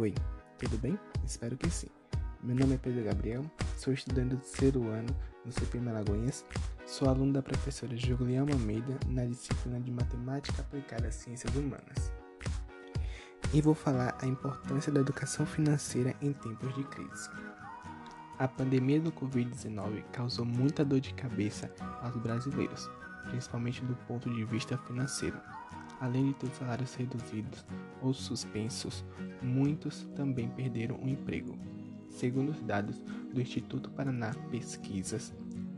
Oi, tudo bem? Espero que sim. Meu nome é Pedro Gabriel, sou estudante do terceiro ano no CPM Alagoinhas, sou aluno da professora Juliana Almeida na disciplina de Matemática Aplicada às Ciências Humanas. E vou falar a importância da educação financeira em tempos de crise. A pandemia do Covid-19 causou muita dor de cabeça aos brasileiros, principalmente do ponto de vista financeiro. Além de ter salários reduzidos ou suspensos, muitos também perderam o emprego. Segundo os dados do Instituto Paraná Pesquisas,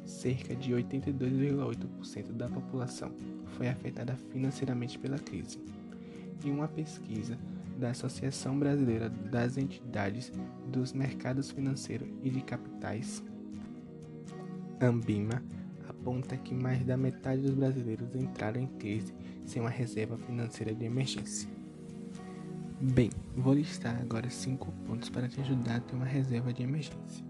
cerca de 82,8% da população foi afetada financeiramente pela crise. Em uma pesquisa da Associação Brasileira das Entidades dos Mercados Financeiros e de Capitais, Ambima, aponta que mais da metade dos brasileiros entraram em crise sem uma reserva financeira de emergência. Bem, vou listar agora cinco pontos para te ajudar a ter uma reserva de emergência.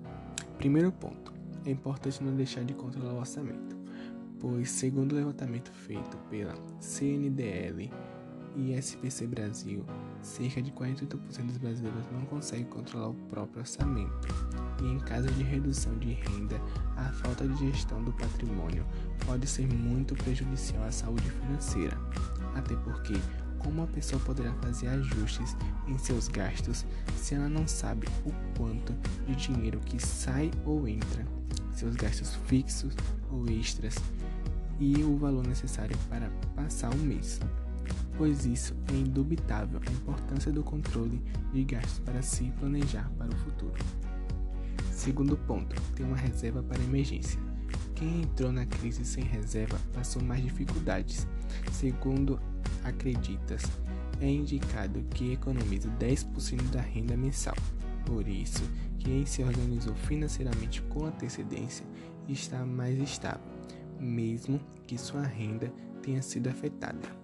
Primeiro ponto: é importante não deixar de controlar o orçamento, pois, segundo o levantamento feito pela CNDL e SPC Brasil, cerca de 48% dos brasileiros não conseguem controlar o próprio orçamento. E em caso de redução de renda, a falta de gestão do patrimônio pode ser muito prejudicial à saúde financeira. Até porque, como a pessoa poderá fazer ajustes em seus gastos se ela não sabe o quanto de dinheiro que sai ou entra, seus gastos fixos ou extras e o valor necessário para passar o mês? Pois isso é indubitável a importância do controle de gastos para se planejar para o futuro. Segundo ponto, ter uma reserva para emergência. Quem entrou na crise sem reserva passou mais dificuldades. Segundo acreditas, é indicado que economize 10% da renda mensal. Por isso, quem se organizou financeiramente com antecedência está mais estável, mesmo que sua renda tenha sido afetada.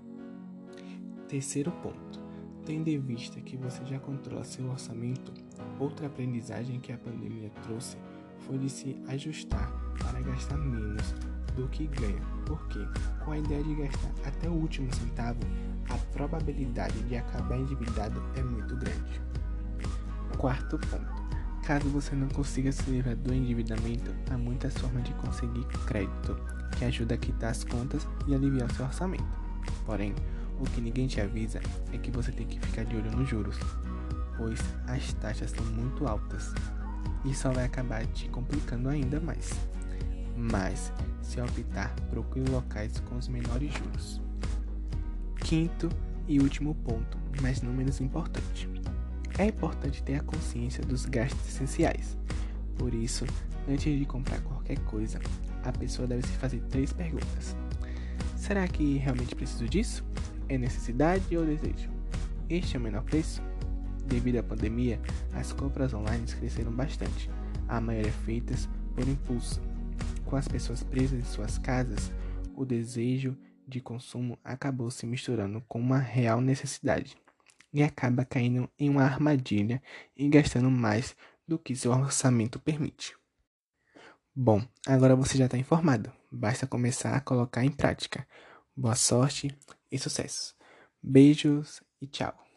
Terceiro ponto. Tendo em vista que você já controla seu orçamento, outra aprendizagem que a pandemia trouxe foi de se ajustar para gastar menos do que ganha, porque com a ideia de gastar até o último centavo, a probabilidade de acabar endividado é muito grande. Quarto ponto. Caso você não consiga se livrar do endividamento, há muitas formas de conseguir crédito, que ajuda a quitar as contas e aliviar seu orçamento. Porém, o que ninguém te avisa é que você tem que ficar de olho nos juros, pois as taxas são muito altas e só vai acabar te complicando ainda mais. Mas, se optar, procure locais com os menores juros. Quinto e último ponto, mas não menos importante. É importante ter a consciência dos gastos essenciais. Por isso, antes de comprar qualquer coisa, a pessoa deve se fazer três perguntas. Será que realmente preciso disso? É necessidade ou desejo? Este é o menor preço? Devido à pandemia, as compras online cresceram bastante. A maioria feitas por impulso. Com as pessoas presas em suas casas, o desejo de consumo acabou se misturando com uma real necessidade e acaba caindo em uma armadilha e gastando mais do que seu orçamento permite. Bom, agora você já está informado. Basta começar a colocar em prática. Boa sorte e sucesso. Beijos e tchau.